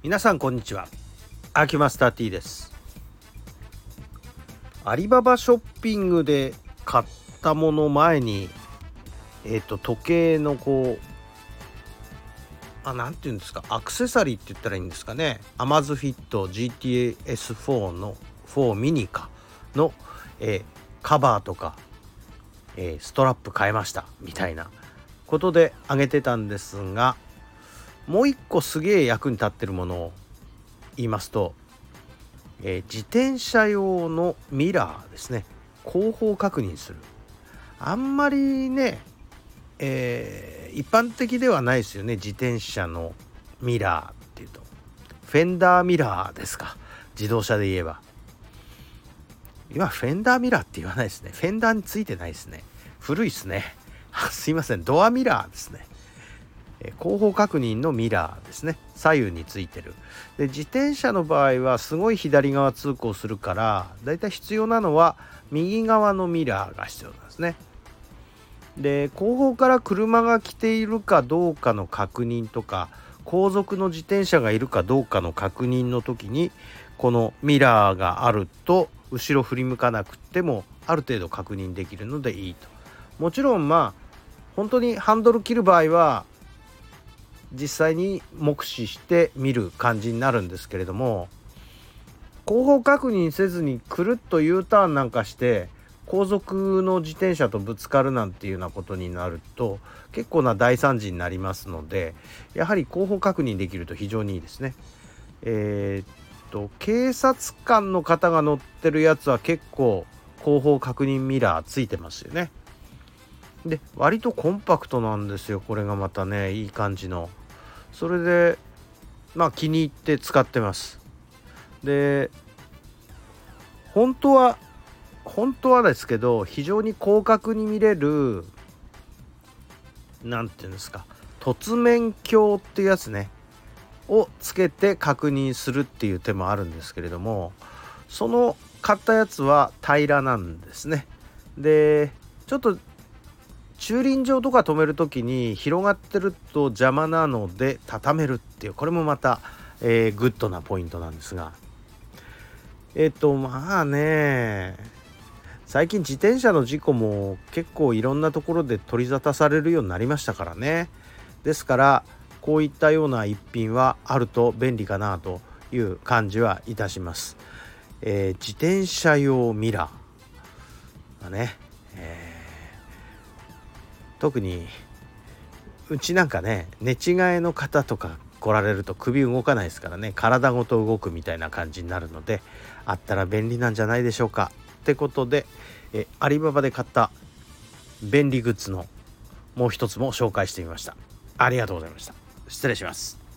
皆さんこんにちは。アキマスター T です。アリババショッピングで買ったもの前にえっ、ー、と時計のこうあなんていうんですか？アクセサリーって言ったらいいんですかね？アマズフィット GTS4 の4ミニかの、えー、カバーとか、えー、ストラップ変えました。みたいなことであげてたんですがもう一個すげえ役に立ってるものを言いますと、えー、自転車用のミラーですね。後方確認する。あんまりね、えー、一般的ではないですよね。自転車のミラーっていうと。フェンダーミラーですか。自動車で言えば。今フェンダーミラーって言わないですね。フェンダーについてないですね。古いっすね。すいません。ドアミラーですね。後方確認のミラーですね。左右についてる。で自転車の場合はすごい左側通行するからだいたい必要なのは右側のミラーが必要なんですね。で後方から車が来ているかどうかの確認とか後続の自転車がいるかどうかの確認の時にこのミラーがあると後ろ振り向かなくてもある程度確認できるのでいいと。もちろんまあ本当にハンドル切る場合は実際に目視して見る感じになるんですけれども後方確認せずにくるっと U ターンなんかして後続の自転車とぶつかるなんていうようなことになると結構な大惨事になりますのでやはり後方確認できると非常にいいですね。えー、っと警察官の方が乗ってるやつは結構後方確認ミラーついてますよね。で割とコンパクトなんですよこれがまたねいい感じの。それでまあ気に入って使ってます。で本当は本当はですけど非常に広角に見れる何て言うんですか凸面鏡っていうやつねをつけて確認するっていう手もあるんですけれどもその買ったやつは平らなんですね。でちょっと駐輪場とか止める時に広がってると邪魔なので畳めるっていうこれもまた、えー、グッドなポイントなんですが。えっ、とまあね最近自転車の事故も結構いろんなところで取り沙汰されるようになりましたからね。ですからこういったような一品はあると便利かなという感じはいたします、えー、自転車用ミラー。がね、えー特にうちなんかね寝違えの方とか来られると首動かないですからね体ごと動くみたいな感じになるのであったら便利なんじゃないでしょうか。ってことでえアリババで買った便利グッズのもう一つも紹介してみました。ありがとうございました。失礼します。